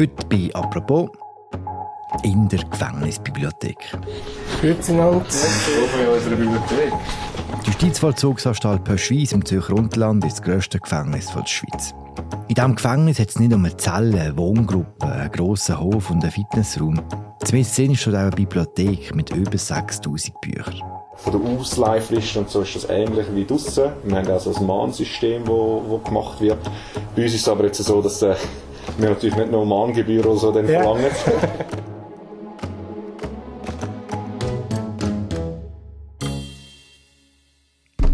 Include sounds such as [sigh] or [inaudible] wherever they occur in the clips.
Heute bei «Apropos» in der Gefängnisbibliothek. Grüezi Nant. Willkommen in unserer Bibliothek. Die Justizvollzugsanstalt Pöschwies im Zürcher Unterland ist das grösste Gefängnis der Schweiz. In diesem Gefängnis hat es nicht nur eine Zelle, eine Wohngruppe, einen grossen Hof und einen Fitnessraum. Zumindest ist schon auch eine Bibliothek mit über 6000 Büchern. Von der Ausleihfrist und so ist das ähnlich wie draussen. Wir haben also ein Mahnsystem, das gemacht wird. Bei uns ist es aber jetzt so, dass äh, wir natürlich nicht noch Mahngebühr oder so dann Ja. verlangen.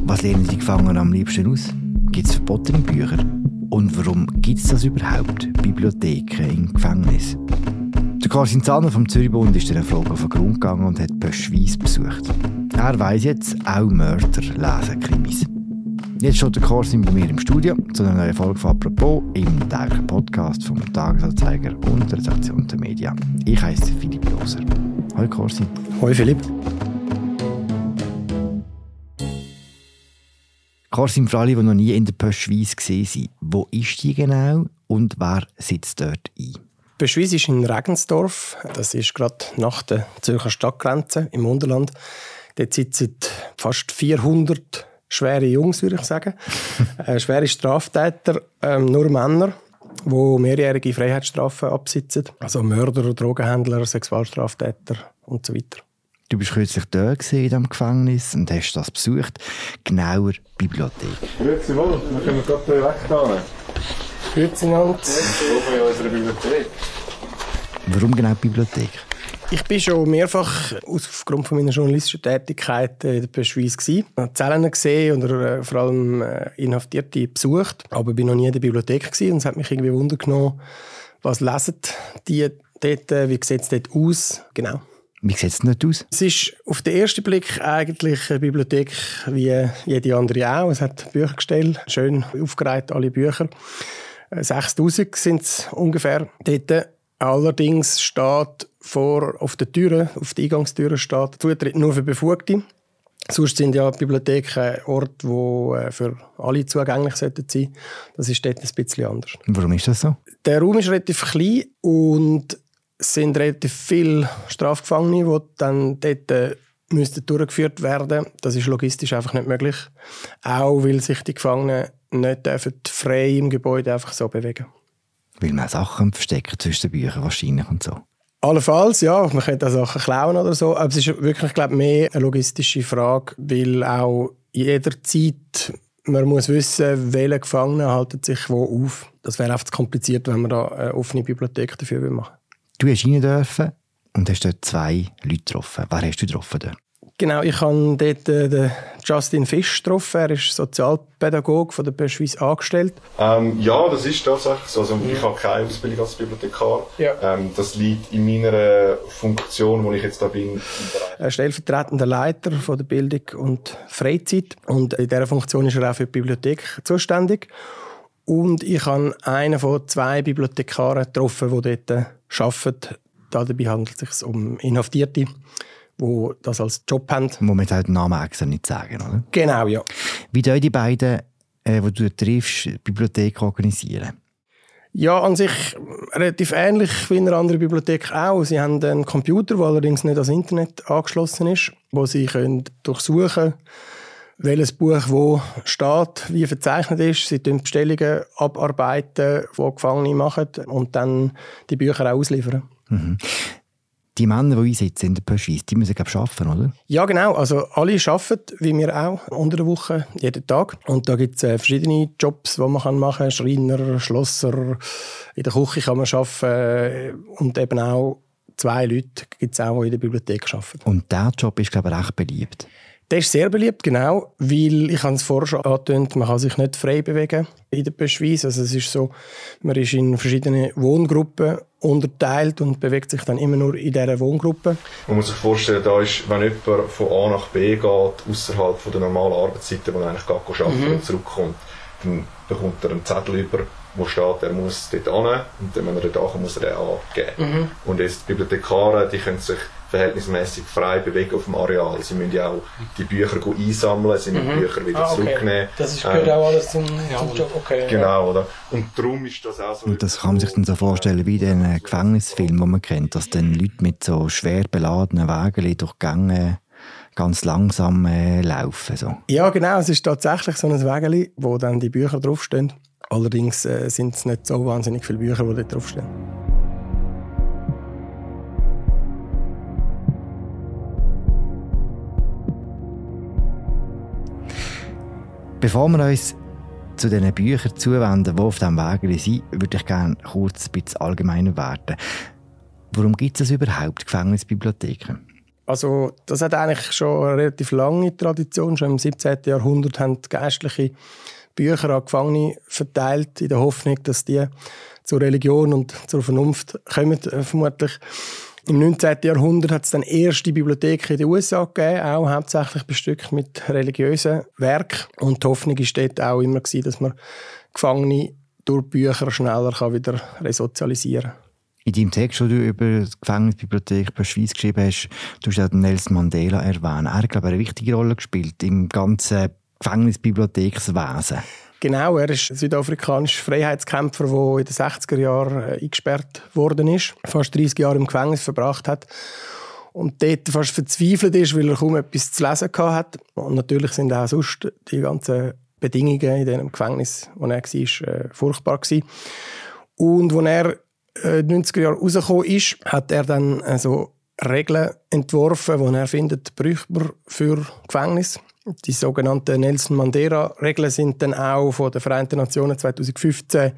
Was lernen die Gefangenen am liebsten aus? Gibt es verbotene Bücher? Und warum gibt es das überhaupt? Bibliotheken im Gefängnis? Der Carsten Zahner vom Zürichbund ist der Frage auf den Grund gegangen und hat Pöschwies besucht. Er weiss jetzt, auch Mörder lesen Krimis. Jetzt steht der Carsten bei mir im Studio zu einer neuen Folge von «Apropos» im täglichen Podcast vom Tagesanzeiger und der Redaktion der Media. Ich heiße Philipp Loser. Hallo Carsten. Hoi Philipp. Carsten, für alle, die noch nie in der Pöschwies gesehen sind, wo ist die genau und wer sitzt dort ein? Beschwies ist in Regensdorf. Das ist gerade nach der Zürcher Stadtgrenze im Unterland. Dort sitzen fast 400 schwere Jungs, würde ich sagen. [laughs] äh, schwere Straftäter, ähm, nur Männer, die mehrjährige Freiheitsstrafen absitzen. Also Mörder, Drogenhändler, Sexualstraftäter und so weiter. Du bist kürzlich gewesen, in diesem Gefängnis und hast das besucht. Genauer Bibliothek. Grüezi wohl, wir können gerade weg da. Grüezi Nant. Willkommen in unserer Bibliothek. Warum genau Bibliothek? Ich bin schon mehrfach aufgrund von meiner journalistischen Tätigkeit in der Beschweiz gsi, habe Zellen gesehen oder äh, vor allem äh, Inhaftierte besucht, aber bin noch nie in der Bibliothek und es hat mich irgendwie Wunder genommen, was lesen die dort, äh, wie sieht es dort aus, genau. Wie sieht es nicht aus? Es ist auf den ersten Blick eigentlich eine Bibliothek wie jede andere auch. Es hat Büchergestell, schön aufgereiht, alle Bücher. Äh, 6000 sind es ungefähr dort. Allerdings steht vor, auf der Türe, auf der Eingangstüre steht Zutritt nur für Befugte. Sonst sind ja Bibliotheken Orte, die für alle zugänglich sollten sein. Das ist dort ein bisschen anders. Warum ist das so? Der Raum ist relativ klein und es sind relativ viele Strafgefangene, die dann dort äh, müssten durchgeführt werden. Das ist logistisch einfach nicht möglich. Auch weil sich die Gefangenen nicht dürfen frei im Gebäude einfach so bewegen. Weil man Sachen verstecken zwischen den Büchern wahrscheinlich und so. Allenfalls, ja, man könnte auch Sachen klauen oder so, aber es ist wirklich, glaube ich, mehr eine logistische Frage, weil auch jederzeit man muss wissen, welche Gefangene halten sich wo auf. Das wäre einfach zu kompliziert, wenn man da eine offene Bibliothek dafür machen würde. Du hast rein dürfen und hast dort zwei Leute getroffen. Wer hast du getroffen dort? Genau, ich habe dort äh, den Justin Fisch getroffen. Er ist Sozialpädagoge von der Beschweiz angestellt. Ähm, ja, das ist tatsächlich so. Also, ich habe keine Ausbildung als Bibliothekar. Ja. Ähm, das liegt in meiner Funktion, wo ich jetzt da bin. Er stellvertretender Leiter von der Bildung und Freizeit. Und in dieser Funktion ist er auch für die Bibliothek zuständig. Und ich habe einen von zwei Bibliothekaren getroffen, die dort äh, arbeiten. Dabei handelt es sich um Inhaftierte, die das als Job haben. Wo man jetzt auch den Namen extra nicht sagen, oder? Genau, ja. Wie tun die beiden, äh, die du triffst, die Bibliothek organisieren? Ja, an sich relativ ähnlich wie in einer anderen Bibliothek auch. Sie haben einen Computer, der allerdings nicht ans Internet angeschlossen ist, wo sie können durchsuchen können, welches Buch wo steht, wie verzeichnet ist. Sie tun Bestellungen abarbeiten, die Gefangene machen und dann die Bücher auch ausliefern. Die Männer, die einsitzen in der Pöschwies, die müssen, glaube ich, arbeiten, oder? Ja, genau. Also alle arbeiten, wie wir auch, unter der Woche, jeden Tag. Und da gibt es äh, verschiedene Jobs, die man machen kann. Schreiner, Schlosser, in der Küche kann man arbeiten. Und eben auch zwei Leute gibt es auch, die in der Bibliothek arbeiten. Und dieser Job ist, glaube ich, recht beliebt. Der ist sehr beliebt, genau, weil, ich habe es vorher schon angetönt, man kann sich nicht frei bewegen in der Beschweiz. Also es ist so, man ist in verschiedene Wohngruppen unterteilt und bewegt sich dann immer nur in dieser Wohngruppe. Man muss sich vorstellen, da ist, wenn jemand von A nach B geht, außerhalb der normalen Arbeitszeiten, wo er eigentlich geht arbeiten und zurückkommt, dann bekommt er einen Zettel über wo steht, er muss dort hin und dann, wenn er dort ankommt, muss er den angeben. Mhm. Und jetzt die Bibliothekare, die können sich verhältnismäßig frei bewegen auf dem Areal. Sie müssen ja auch die Bücher einsammeln, sie müssen mhm. Bücher wieder ah, okay. zurücknehmen. Das ist, gehört ähm, auch alles zum, zum Job, okay. Genau, oder? Und darum ist das auch so... Und das kann man sich dann so vorstellen wie in den Gefängnisfilmen, die man kennt, dass dann Leute mit so schwer beladenen Wagen durch Gänge ganz langsam äh, laufen. So. Ja, genau. Es ist tatsächlich so ein Wägeli, wo dann die Bücher draufstehen. Allerdings äh, sind es nicht so wahnsinnig viele Bücher, die dort draufstehen. Bevor wir uns zu den Büchern zuwenden, die auf diesem Weg sind, würde ich gerne kurz ein bisschen allgemeiner werden. Warum gibt es überhaupt Gefängnisbibliotheken? Also das hat eigentlich schon eine relativ lange Tradition. Schon im 17. Jahrhundert haben Geistliche Bücher an Gefangene verteilt, in der Hoffnung, dass die zur Religion und zur Vernunft kommen, äh, vermutlich. Im 19. Jahrhundert hat es dann erste Bibliotheken in den USA gegeben, auch hauptsächlich bestückt mit religiösen Werken. Und die Hoffnung war dort auch immer, gewesen, dass man Gefangene durch Bücher schneller wieder resozialisieren kann. In deinem Text, den du über die Gefängnisbibliothek der Schweiz geschrieben hast, du hast Nelson Mandela erwähnt. Er hat, glaube ich, eine wichtige Rolle gespielt im ganzen Gefängnisbibliothekswesen. Genau, er ist ein südafrikanischer Freiheitskämpfer, der in den 60er Jahren äh, eingesperrt worden ist, fast 30 Jahre im Gefängnis verbracht hat und dort fast verzweifelt ist, weil er kaum etwas zu lesen hat. Und natürlich sind auch sonst die ganzen Bedingungen in dem Gefängnis, wo er war, äh, furchtbar gewesen. Und als er äh, in den 90er Jahren rausgekommen ist, hat er dann also Regeln entworfen, die er findet, bräuchte man für Gefängnis. Die sogenannten Nelson Mandela-Regeln sind dann auch von den Vereinten Nationen 2015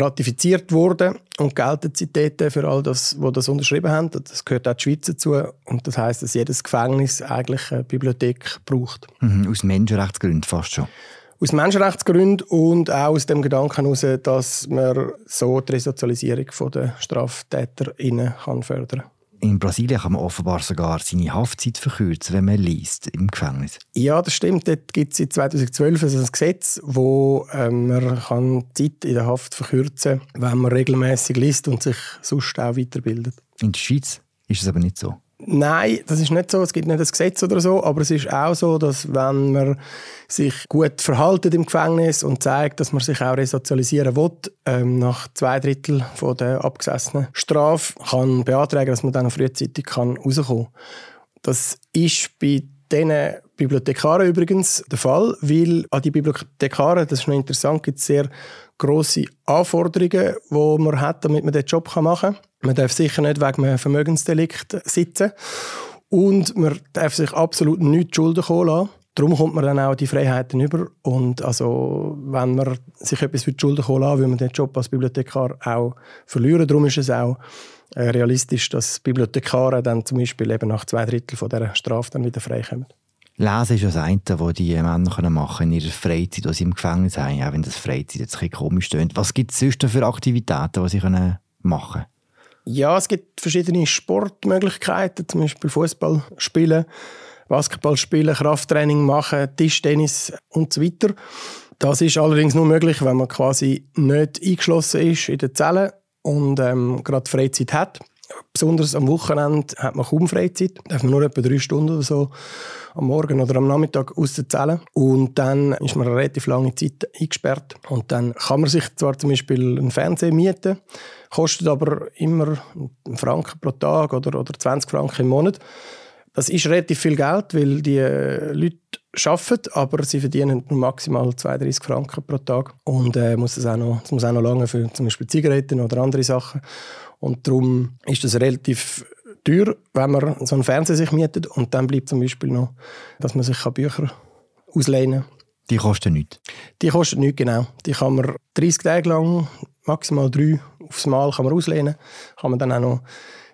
ratifiziert worden und gelten seitdem für all das, wo das unterschrieben haben. Das gehört auch die Schweiz dazu. Und das heißt, dass jedes Gefängnis eigentlich eine Bibliothek braucht. Mhm, aus Menschenrechtsgründen fast schon. Aus Menschenrechtsgründen und auch aus dem Gedanken heraus, dass man so die Resozialisierung der StraftäterInnen fördern kann. In Brasilien kann man offenbar sogar seine Haftzeit verkürzen, wenn man liest im Gefängnis. Ja, das stimmt. Dort gibt es seit 2012 also ein Gesetz, wo ähm, man kann die Zeit in der Haft verkürzen kann, wenn man regelmäßig liest und sich sonst auch weiterbildet. In der Schweiz ist es aber nicht so. Nein, das ist nicht so. Es gibt nicht ein Gesetz oder so, aber es ist auch so, dass wenn man sich gut verhaltet im Gefängnis und zeigt, dass man sich auch resozialisieren will, ähm, nach zwei Drittel von der abgesessenen Strafe kann beantragen, dass man dann frühzeitig kann rauskommen. Das ist bei diesen Bibliothekaren übrigens der Fall, weil an die Bibliothekare, das ist noch interessant, gibt es sehr grosse Anforderungen, die man hat, damit man diesen Job machen kann. Man darf sicher nicht wegen einem Vermögensdelikt sitzen und man darf sich absolut nichts Schulden kommen lassen. Darum kommt man dann auch die Freiheiten über. Und also, wenn man sich etwas für die Schulden kommen lassen, will man den Job als Bibliothekar auch verlieren. Darum ist es auch äh, realistisch, dass Bibliothekare dann zum Beispiel eben nach zwei Drittel von dieser Strafe dann wieder freikommen. Lesen ist das eine, was die Männer machen in ihrer Freizeit, die sie im Gefängnis haben, auch wenn das Freizeit jetzt ein bisschen komisch klingt. Was gibt es sonst für Aktivitäten, die sie machen können? Ja, es gibt verschiedene Sportmöglichkeiten, zum Beispiel Fußball spielen, Basketball spielen, Krafttraining machen, Tischtennis und so weiter. Das ist allerdings nur möglich, wenn man quasi nicht eingeschlossen ist in den Zellen und ähm, gerade Freizeit hat. Besonders am Wochenende hat man kaum Freizeit. Da darf man nur etwa drei Stunden oder so am Morgen oder am Nachmittag aus der Zelle. Und dann ist man eine relativ lange Zeit eingesperrt. Und dann kann man sich zwar zum Beispiel einen Fernseher mieten, kostet aber immer einen Franken pro Tag oder, oder 20 Franken im Monat. Das ist relativ viel Geld, weil die Leute arbeiten, aber sie verdienen nur maximal 32 Franken pro Tag. Und äh, muss das, auch noch, das muss auch noch lange für zum Beispiel Zigaretten oder andere Sachen. Und darum ist das relativ teuer, wenn man so einen Fernseher sich mietet. Und dann bleibt zum Beispiel noch, dass man sich Bücher ausleihen kann. Die kosten nichts? Die kosten nichts, genau. Die kann man 30 Tage lang, maximal drei aufs Mal kann man auslehnen. Kann man dann auch noch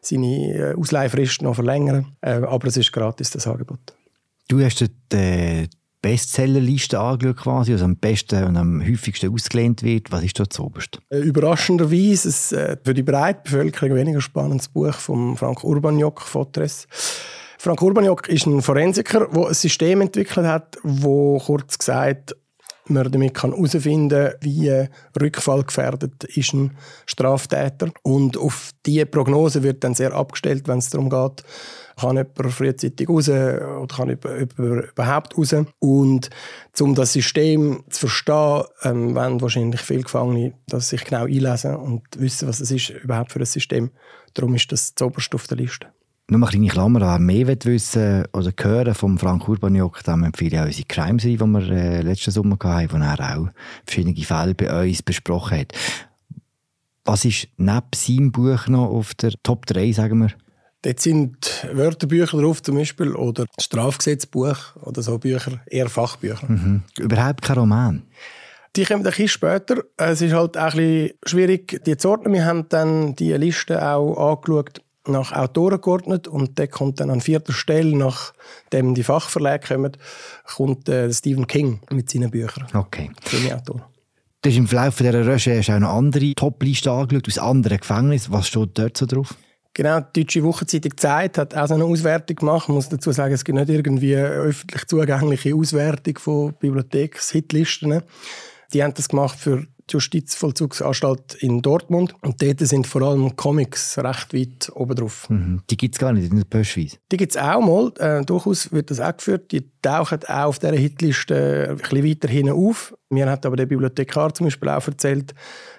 seine äh, Ausleihfrist noch verlängern. Äh, aber es ist gratis, das Angebot. Du hast die Bestsellerliste angeschaut, quasi, also am besten und am häufigsten ausgelehnt wird. Was ist dort zuoberst? Äh, überraschenderweise ein äh, für die breite Bevölkerung weniger spannendes Buch von Frank Urbaniok, Fotres. Frank Urbaniok ist ein Forensiker, der ein System entwickelt hat, wo kurz gesagt man damit herausfinden kann, wie rückfallgefährdet ist ein Straftäter. Und auf diese Prognose wird dann sehr abgestellt, wenn es darum geht, kann jemand frühzeitig raus oder kann überhaupt raus. Und um das System zu verstehen, ähm, wollen wahrscheinlich viele Gefangene das sich genau einlesen und wissen, was es ist überhaupt für ein System. Darum ist das zuoberst auf der Liste. Nur eine kleine Klammer, wer mehr wissen oder hören vom Frank Urbaniok, dann empfehle ich auch unsere Crime-Serie, die wir äh, letzten Sommer hatten, wo er auch verschiedene Fälle bei uns besprochen hat. Was ist neben seinem Buch noch auf der Top 3, sagen wir? Dort sind Wörterbücher drauf zum Beispiel oder Strafgesetzbuch oder so Bücher, eher Fachbücher. Mhm. Überhaupt kein Roman? Die kommen ein bisschen später. Es ist halt auch ein bisschen schwierig, die zu ordnen. Wir haben dann die Liste auch angeschaut nach Autoren geordnet und der kommt dann an vierter Stelle, nachdem die Fachverlage kommen, kommt äh, Stephen King mit seinen Büchern. Okay. Krimi-Autor. Du hast im Verlauf dieser Recherche auch noch andere Top-Listen angeschaut, aus anderen Gefängnissen. Was steht dort so drauf? Genau, die Deutsche Wochenzeitung Zeit hat auch so eine Auswertung gemacht. Ich muss dazu sagen, es gibt nicht irgendwie eine öffentlich zugängliche Auswertung von Bibliotheks-Hitlisten. Die haben das gemacht für Justizvollzugsanstalt in Dortmund. Und dort sind vor allem Comics recht weit oben drauf. Mhm. Die gibt es gar nicht in der Pöschweiz? Die gibt es auch mal. Äh, durchaus wird das auch geführt. Die tauchen auch auf dieser Hitliste ein bisschen weiter hinten auf. Mir hat aber der Bibliothekar zum Beispiel auch erzählt,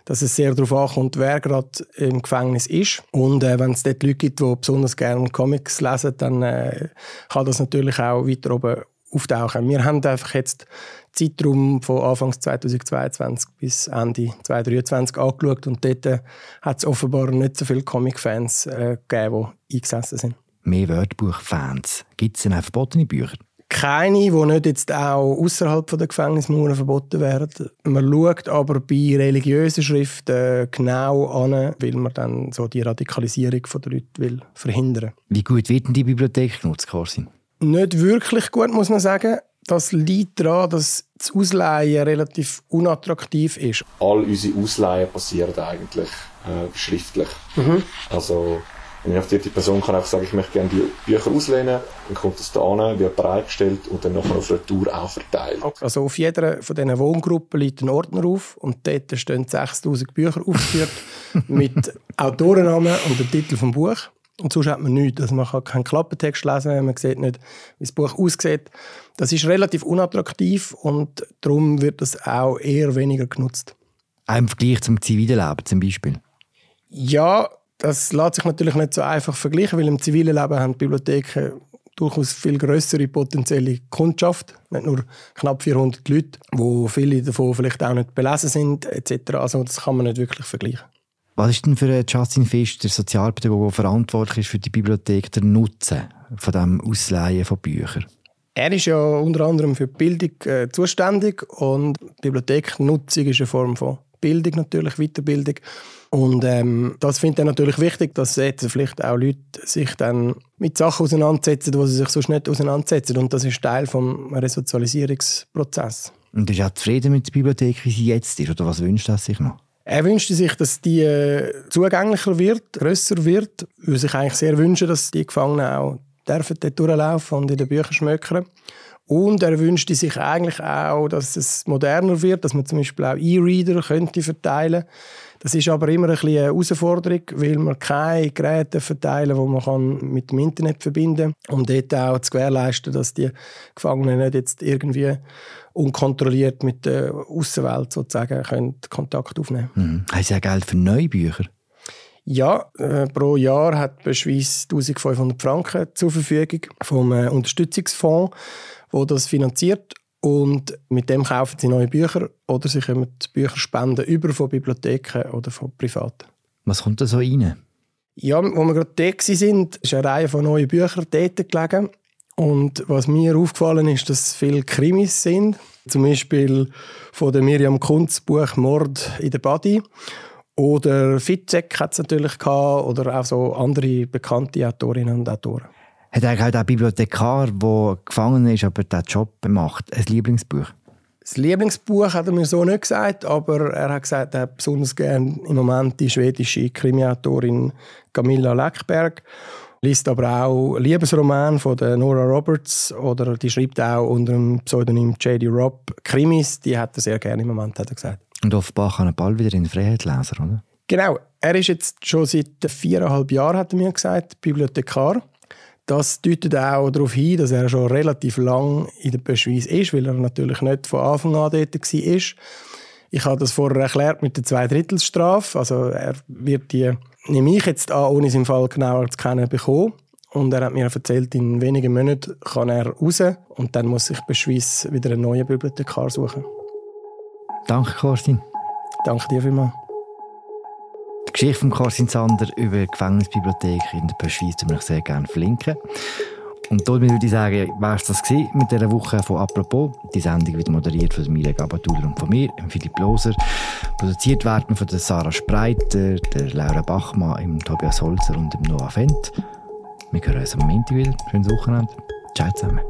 dass es sehr darauf ankommt, wer gerade im Gefängnis ist. Und äh, wenn es dort Leute gibt, die besonders gerne Comics lesen, dann äh, kann das natürlich auch weiter oben auftauchen. Wir haben einfach jetzt Zeitraum von Anfang 2022 bis Ende 2023 angeschaut und dort äh, hat es offenbar nicht so viele Comic-Fans äh, gegeben, die eingesessen sind. Mehr Wörterbuch-Fans. Gibt es denn auch verbotene Bücher? Keine, die nicht jetzt auch außerhalb der Gefängnismauern verboten werden. Man schaut aber bei religiösen Schriften genau an, weil man dann so die Radikalisierung der Leute will verhindern Wie gut wird denn die Bibliothek genutzt, Corsin? Nicht wirklich gut, muss man sagen. Das liegt daran, dass das Ausleihen relativ unattraktiv ist. All unsere Ausleihen passieren eigentlich äh, schriftlich. Mhm. Also eine inhaftierte Person kann einfach sagen, ich möchte gerne die Bücher auslehnen, dann kommt das da an, wird bereitgestellt und dann nachher auf Retour auch verteilt. Also auf jeder von diesen Wohngruppen liegt ein Ordner auf und dort stehen 6000 Bücher aufgeführt [laughs] mit Autorennamen und dem Titel vom Buch. Und sonst hat man nichts. Also man kann keinen Klappentext lesen, man sieht nicht, wie das Buch aussieht. Das ist relativ unattraktiv und darum wird das auch eher weniger genutzt. Auch im Vergleich zum zivilen Leben zum Beispiel? Ja, das lässt sich natürlich nicht so einfach vergleichen, weil im zivilen Leben haben Bibliotheken durchaus viel größere potenzielle Kundschaft. Nicht nur knapp 400 Leute, wo viele davon vielleicht auch nicht belesen sind etc. Also das kann man nicht wirklich vergleichen. Was ist denn für Justin Fisch, der Sozialpädagoge, der verantwortlich ist für die Bibliothek, der Nutzen von dem Ausleihen von Büchern? Er ist ja unter anderem für die Bildung äh, zuständig und Bibliotheknutzung ist eine Form von Bildung natürlich, Weiterbildung. Und ähm, das finde ich natürlich wichtig, dass jetzt vielleicht auch Leute sich dann mit Sachen auseinandersetzen, wo sie sich sonst nicht auseinandersetzen. Und das ist Teil des Resozialisierungsprozesses. Und ist auch zufrieden mit der Bibliothek, wie sie jetzt ist? Oder was wünscht er sich noch? Er wünschte sich, dass die äh, zugänglicher wird, grösser wird. Würde sich eigentlich sehr wünschen, dass die Gefangenen auch dürfen dort durchlaufen und in den Büchern schmökern. Und er wünschte sich eigentlich auch, dass es moderner wird, dass man zum Beispiel auch E-Reader könnte verteilen Das ist aber immer ein bisschen eine Herausforderung, weil man keine Geräte verteilen kann, die man mit dem Internet verbinden kann. Um dort auch zu gewährleisten, dass die Gefangenen nicht jetzt irgendwie unkontrolliert mit der Außenwelt sozusagen können Kontakt aufnehmen mhm. Haben Sie auch Geld für neue Bücher? Ja, äh, pro Jahr hat die Schweiz 1500 Franken zur Verfügung vom äh, Unterstützungsfonds, wo das finanziert. Und mit dem kaufen sie neue Bücher oder sie können Bücher spenden über von Bibliotheken oder von Privaten. Was kommt da so rein? Ja, wo wir gerade da sind, ist eine Reihe von neuen Büchern dort gelegen. Und was mir aufgefallen ist, dass es viele Krimis sind. Zum Beispiel von der Miriam Kunz Buch Mord in der Body. Oder Fitzek hat es natürlich gehabt, oder auch so andere bekannte Autorinnen und Autoren. Hat eigentlich auch der Bibliothekar, der gefangen ist, aber diesen Job macht, ein Lieblingsbuch? Das Lieblingsbuch hat er mir so nicht gesagt, aber er hat gesagt, er hat besonders gerne im Moment die schwedische Krimiautorin Camilla Läckberg liest aber auch Liebesroman von der Nora Roberts oder die schreibt auch unter dem Pseudonym J.D. Robb Krimis. Die hat er sehr gerne im Moment, hat er gesagt. Und offenbar kann er bald wieder in Freiheit lesen, oder? Genau. Er ist jetzt schon seit viereinhalb Jahren, hat er mir gesagt, Bibliothekar. Das deutet auch darauf hin, dass er schon relativ lang in der Pöschweiz ist, weil er natürlich nicht von Anfang an dort war. Ich habe das vorher erklärt mit der Zweidrittelsstrafe. Also er wird die, nehme ich jetzt an, ohne seinen Fall genauer zu kennen, bekommen. Und er hat mir erzählt, in wenigen Monaten kann er raus und dann muss sich Beschweiss wieder einen neuen Bibliothekar suchen. Danke, Kerstin. Danke dir vielmals. Die Geschichte von Kerstin Sander über die Gefängnisbibliothek in der Beschweiz würde ich sehr gerne verlinken. Und damit würde ich sagen, war es das mit dieser Woche von «Apropos». Die Sendung wird moderiert von Mila Gabatuller und von mir, Philipp Loser. Produziert werden von der Sarah Spreiter, der Laura Bachmann, dem Tobias Holzer und dem Noah Fendt. Wir hören uns am Montag wieder. Schönes Wochenende. Ciao zusammen.